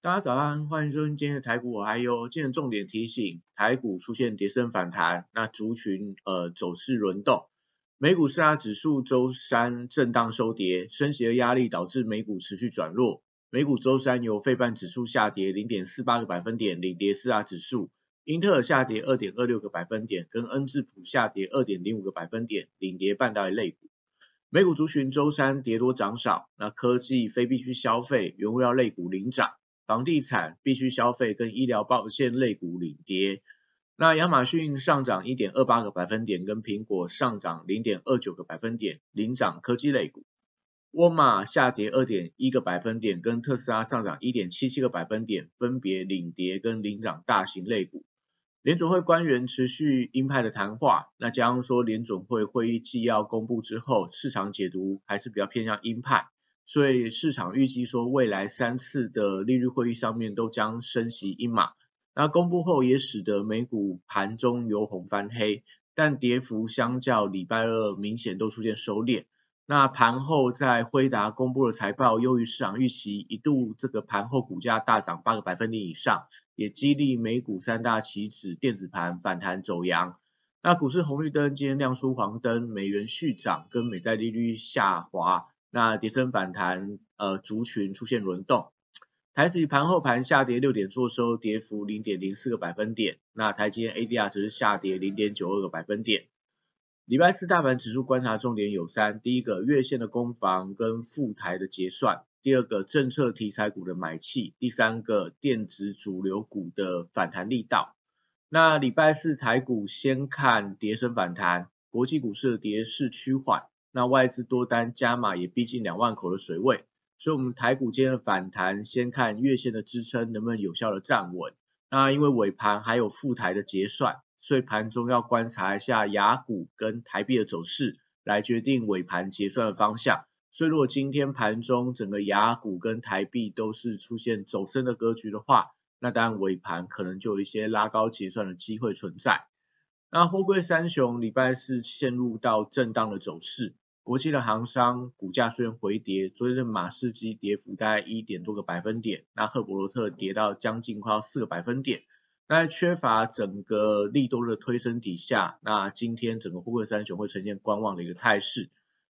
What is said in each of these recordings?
大家早安，欢迎收听今天的台股，我还有今日重点提醒，台股出现跌升反弹，那族群呃走势轮动，美股四大指数周三震荡收跌，升息的压力导致美股持续转弱，美股周三由费半指数下跌零点四八个百分点领跌四大指数，英特尔下跌二点二六个百分点，跟恩智浦下跌二点零五个百分点领跌半导体类股，美股族群周三跌多涨少，那科技、非必需消费、原物料类股领涨。房地产、必须消费跟医疗保健类股领跌，那亚马逊上涨一点二八个百分点，跟苹果上涨零点二九个百分点，领涨科技类股。沃尔玛下跌二点一个百分点，跟特斯拉上涨一点七七个百分点，分别领跌跟领涨大型类股。联总会官员持续鹰派的谈话，那加上说联总会会议纪要公布之后，市场解读还是比较偏向鹰派。所以市场预计说，未来三次的利率会议上面都将升息一码。那公布后也使得美股盘中由红翻黑，但跌幅相较礼拜二明显都出现收敛。那盘后在辉达公布的财报优于市场预期，一度这个盘后股价大涨八个百分点以上，也激励美股三大期指电子盘反弹走阳。那股市红绿灯今天亮出黄灯，美元续涨跟美债利率下滑。那跌升反弹，呃，族群出现轮动，台指盘后盘下跌六点，做收跌幅零点零四个百分点。那台积电 ADR 只是下跌零点九二个百分点。礼拜四大盘指数观察重点有三：第一个月线的攻防跟副台的结算；第二个政策题材股的买气；第三个电子主流股的反弹力道。那礼拜四台股先看跌升反弹，国际股市的跌势趋缓。那外资多单加码也逼近两万口的水位，所以我们台股今天的反弹，先看月线的支撑能不能有效的站稳。那因为尾盘还有副台的结算，所以盘中要观察一下雅股跟台币的走势，来决定尾盘结算的方向。所以如果今天盘中整个雅股跟台币都是出现走升的格局的话，那当然尾盘可能就有一些拉高结算的机会存在。那货柜三雄礼拜四陷入到震荡的走势。国际的航商股价虽然回跌，昨天的马士基跌幅大概一点多个百分点，那赫伯罗特跌到将近快要四个百分点。那缺乏整个利多的推升底下，那今天整个沪深三雄会呈现观望的一个态势。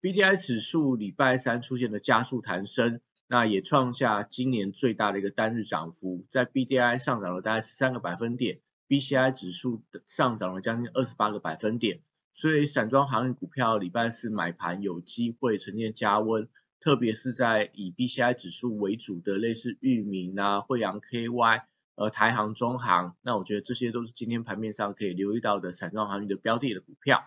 B D I 指数礼拜三出现了加速弹升，那也创下今年最大的一个单日涨幅，在 B D I 上涨了大概十三个百分点，B C I 指数上涨了将近二十八个百分点。所以散装航运股票礼拜四买盘有机会呈现加温，特别是在以 B C I 指数为主的类似裕民啊、惠阳 K Y、呃台航、中航，那我觉得这些都是今天盘面上可以留意到的散装航运的标的的股票。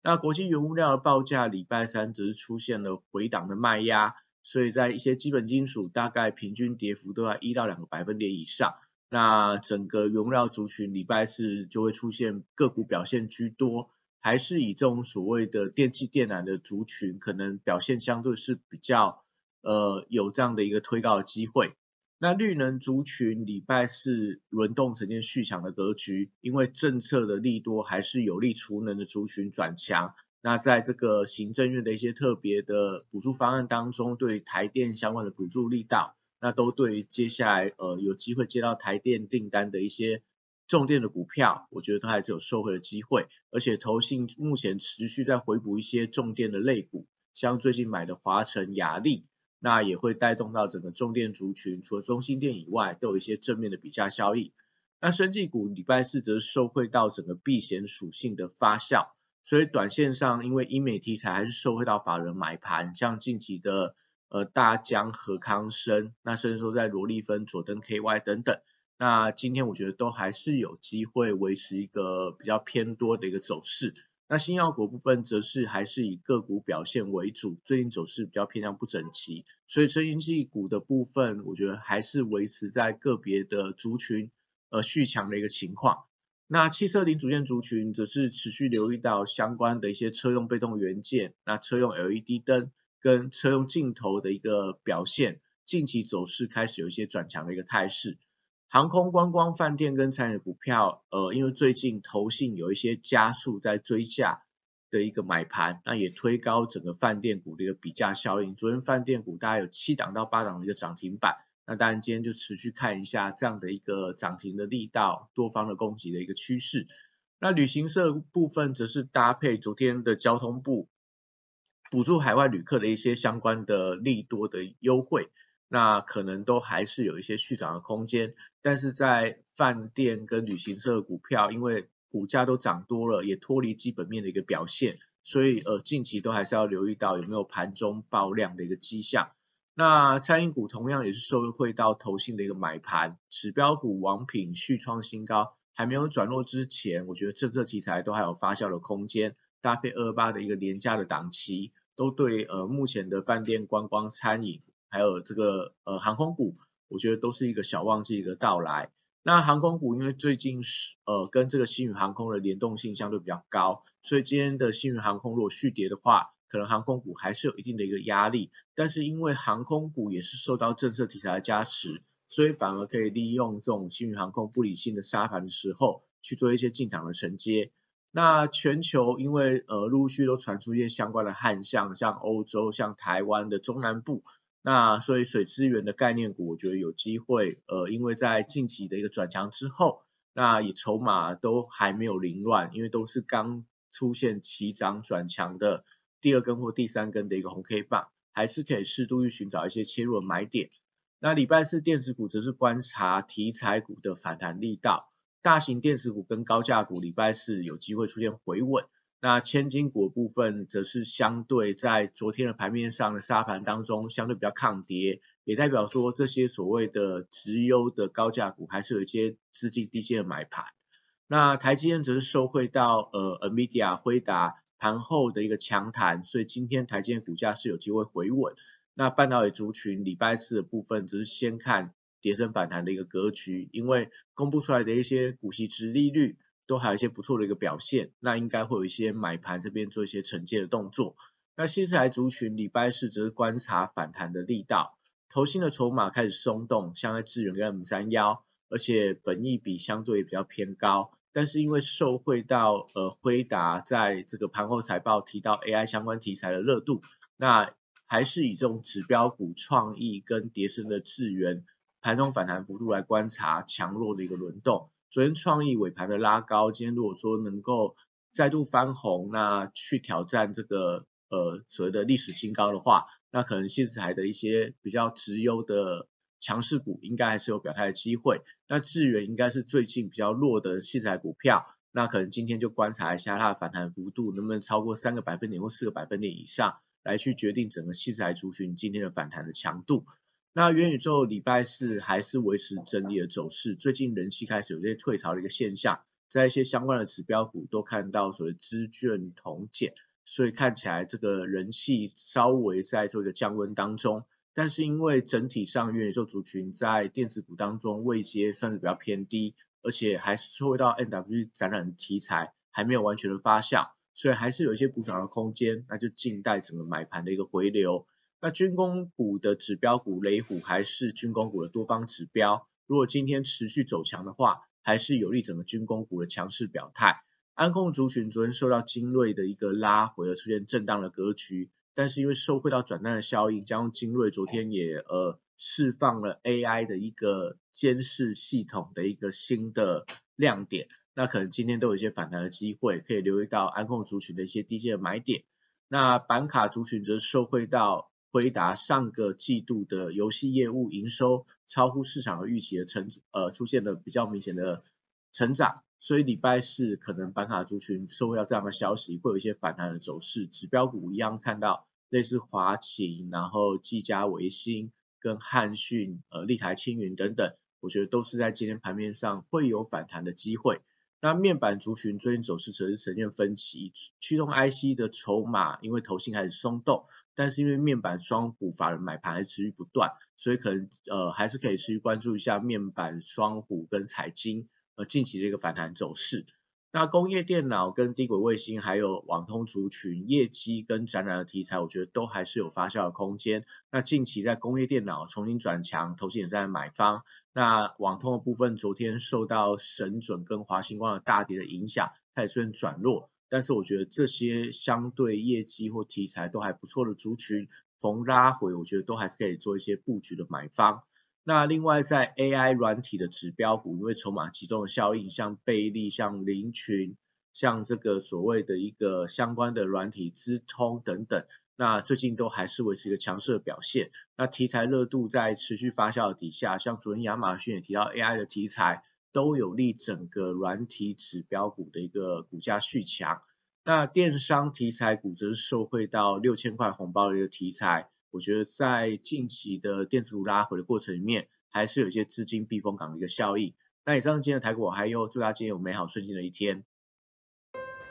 那国际原物料的报价礼拜三只是出现了回档的卖压，所以在一些基本金属大概平均跌幅都在一到两个百分点以上。那整个原物料族群礼拜四就会出现个股表现居多。还是以这种所谓的电器电缆的族群，可能表现相对是比较呃有这样的一个推高的机会。那绿能族群礼拜四轮动呈现续强的格局，因为政策的利多还是有利储能的族群转强。那在这个行政院的一些特别的补助方案当中，对台电相关的补助力道，那都对接下来呃有机会接到台电订单的一些。重电的股票，我觉得它还是有收回的机会，而且投信目前持续在回补一些重电的类股，像最近买的华晨、雅力，那也会带动到整个重电族群，除了中心电以外，都有一些正面的比价效益。那生技股礼拜四则受惠到整个避险属性的发酵，所以短线上因为医美题材还是受惠到法人买盘，像近期的呃大江、和康生，那甚至说在罗利芬、佐登 KY 等等。那今天我觉得都还是有机会维持一个比较偏多的一个走势。那新药股部分则是还是以个股表现为主，最近走势比较偏向不整齐，所以生音器股的部分，我觉得还是维持在个别的族群呃续强的一个情况。那汽车零组件族群则是持续留意到相关的一些车用被动元件，那车用 LED 灯跟车用镜头的一个表现，近期走势开始有一些转强的一个态势。航空、观光、饭店跟餐饮股票，呃，因为最近投信有一些加速在追价的一个买盘，那也推高整个饭店股的一个比价效应。昨天饭店股大概有七档到八档的一个涨停板。那当然，今天就持续看一下这样的一个涨停的力道，多方的攻击的一个趋势。那旅行社部分则是搭配昨天的交通部补助海外旅客的一些相关的利多的优惠，那可能都还是有一些续涨的空间。但是在饭店跟旅行社的股票，因为股价都涨多了，也脱离基本面的一个表现，所以呃近期都还是要留意到有没有盘中爆量的一个迹象。那餐饮股同样也是受惠到投信的一个买盘，指标股王品续创新高，还没有转弱之前，我觉得政策题材都还有发酵的空间，搭配二八的一个廉价的档期，都对呃目前的饭店观光餐饮，还有这个呃航空股，我觉得都是一个小旺季的到来。那航空股因为最近是呃跟这个新宇航空的联动性相对比较高，所以今天的新宇航空如果续跌的话，可能航空股还是有一定的一个压力，但是因为航空股也是受到政策题材的加持，所以反而可以利用这种新宇航空不理性的杀盘的时候，去做一些进场的承接。那全球因为呃陆续都传出一些相关的旱象，像欧洲、像台湾的中南部，那所以水资源的概念股，我觉得有机会，呃，因为在近期的一个转强之后，那也筹码都还没有凌乱，因为都是刚出现起涨转强的。第二根或第三根的一个红 K 棒，还是可以适度去寻找一些切入的买点。那礼拜四电子股则是观察题材股的反弹力道，大型电子股跟高价股礼拜四有机会出现回稳。那千金股部分则是相对在昨天的盘面上的沙盘当中相对比较抗跌，也代表说这些所谓的直优的高价股还是有一些资金低阶的买盘。那台积电则是受惠到呃 Nvidia 辉达。盘后的一个强弹，所以今天台积电股价是有机会回稳。那半导体族群礼拜四的部分，只是先看跌升反弹的一个格局，因为公布出来的一些股息值利率都还有一些不错的一个表现，那应该会有一些买盘这边做一些承接的动作。那新材族群礼拜四则是观察反弹的力道，投新的筹码开始松动，像在智远跟 M 三幺，而且本益比相对也比较偏高。但是因为受惠到呃辉达在这个盘后财报提到 AI 相关题材的热度，那还是以这种指标股创意跟叠升的智源盘中反弹幅度来观察强弱的一个轮动。昨天创意尾盘的拉高，今天如果说能够再度翻红，那去挑战这个呃所谓的历史新高的话，那可能新材的一些比较直优的。强势股应该还是有表态的机会，那智源应该是最近比较弱的器材股票，那可能今天就观察一下它的反弹幅度能不能超过三个百分点或四个百分点以上，来去决定整个器材族群今天的反弹的强度。那元宇宙礼拜四还是维持整理的走势，最近人气开始有些退潮的一个现象，在一些相关的指标股都看到所谓资券同减，所以看起来这个人气稍微在做一个降温当中。但是因为整体上元宇宙族群在电子股当中位阶算是比较偏低，而且还是受到 N W 展览题材还没有完全的发酵，所以还是有一些补涨的空间，那就静待整个买盘的一个回流。那军工股的指标股雷虎还是军工股的多方指标，如果今天持续走强的话，还是有利整个军工股的强势表态。安控族群昨天受到精锐的一个拉回而出现震荡的格局。但是因为受惠到转单的效应，加上精锐昨天也呃释放了 AI 的一个监视系统的一个新的亮点，那可能今天都有一些反弹的机会，可以留意到安控族群的一些低阶的买点。那板卡族群则受惠到回答上个季度的游戏业务营收超乎市场的预期的成呃出现了比较明显的成长。所以礼拜四可能板卡族群收到这样的消息，会有一些反弹的走势。指标股一样看到类似华勤，然后技嘉、维新跟汉讯、呃立台、青云等等，我觉得都是在今天盘面上会有反弹的机会。那面板族群最近走势则是呈现分歧，驱动 IC 的筹码因为头信开始松动，但是因为面板双股法人买盘还持续不断，所以可能呃还是可以持续关注一下面板双股跟财经。呃近期的一个反弹走势。那工业电脑跟低轨卫星还有网通族群业绩跟展览的题材，我觉得都还是有发酵的空间。那近期在工业电脑重新转强，投资也在买方。那网通的部分，昨天受到神准跟华星光的大跌的影响，它也虽然转弱，但是我觉得这些相对业绩或题材都还不错的族群，逢拉回，我觉得都还是可以做一些布局的买方。那另外在 AI 软体的指标股，因为筹码集中的效应，像贝利、像林群、像这个所谓的一个相关的软体资通等等，那最近都还是维持一个强势的表现。那题材热度在持续发酵的底下，像昨天亚马逊也提到 AI 的题材，都有利整个软体指标股的一个股价续强。那电商题材股则是受惠到六千块红包的一个题材。我觉得在近期的电子股拉回的过程里面，还是有一些资金避风港的一个效应。那以上今天的台股，还有祝大家今天有美好顺心的一天。